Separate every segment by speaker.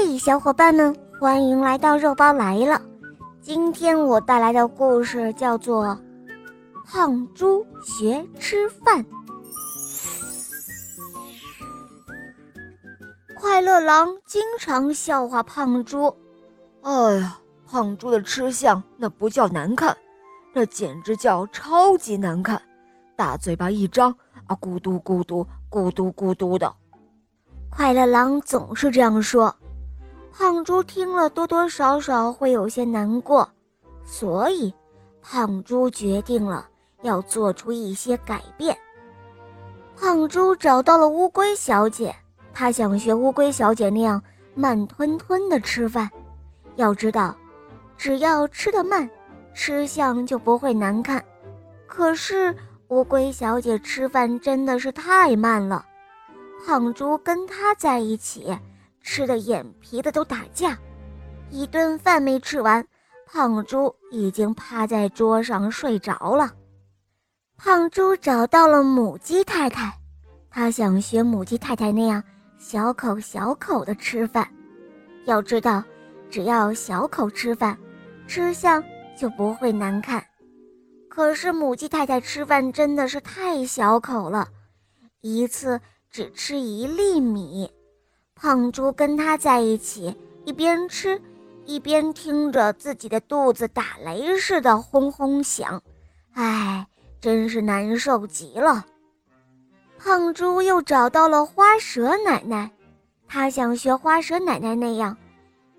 Speaker 1: 嘿小伙伴们，欢迎来到肉包来了。今天我带来的故事叫做《胖猪学吃饭》。快乐狼经常笑话胖猪：“
Speaker 2: 哎呀，胖猪的吃相那不叫难看，那简直叫超级难看！大嘴巴一张，啊，咕嘟咕嘟，咕嘟咕嘟的。”
Speaker 1: 快乐狼总是这样说。胖猪听了，多多少少会有些难过，所以胖猪决定了要做出一些改变。胖猪找到了乌龟小姐，他想学乌龟小姐那样慢吞吞的吃饭。要知道，只要吃得慢，吃相就不会难看。可是乌龟小姐吃饭真的是太慢了，胖猪跟她在一起。吃的眼皮子都打架，一顿饭没吃完，胖猪已经趴在桌上睡着了。胖猪找到了母鸡太太，他想学母鸡太太那样小口小口的吃饭。要知道，只要小口吃饭，吃相就不会难看。可是母鸡太太吃饭真的是太小口了，一次只吃一粒米。胖猪跟他在一起，一边吃，一边听着自己的肚子打雷似的轰轰响，哎，真是难受极了。胖猪又找到了花蛇奶奶，他想学花蛇奶奶那样，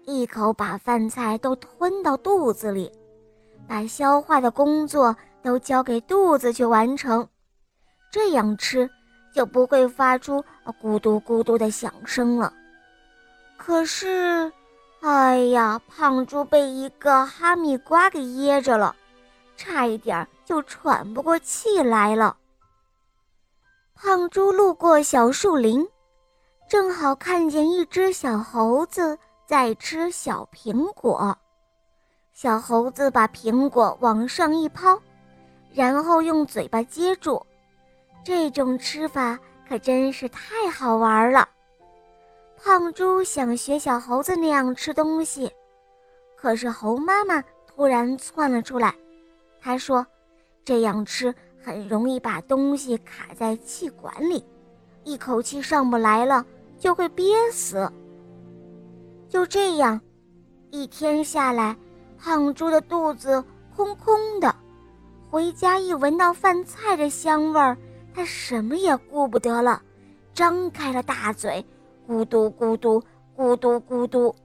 Speaker 1: 一口把饭菜都吞到肚子里，把消化的工作都交给肚子去完成，这样吃。就不会发出咕嘟咕嘟的响声了。可是，哎呀，胖猪被一个哈密瓜给噎着了，差一点就喘不过气来了。胖猪路过小树林，正好看见一只小猴子在吃小苹果。小猴子把苹果往上一抛，然后用嘴巴接住。这种吃法可真是太好玩了。胖猪想学小猴子那样吃东西，可是猴妈妈突然窜了出来。她说：“这样吃很容易把东西卡在气管里，一口气上不来了，就会憋死。”就这样，一天下来，胖猪的肚子空空的。回家一闻到饭菜的香味儿。他什么也顾不得了，张开了大嘴，咕嘟咕嘟，咕嘟咕嘟。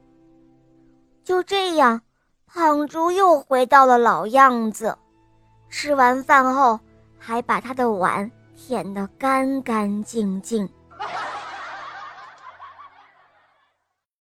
Speaker 1: 就这样，胖猪又回到了老样子。吃完饭后，还把他的碗舔得干干净净。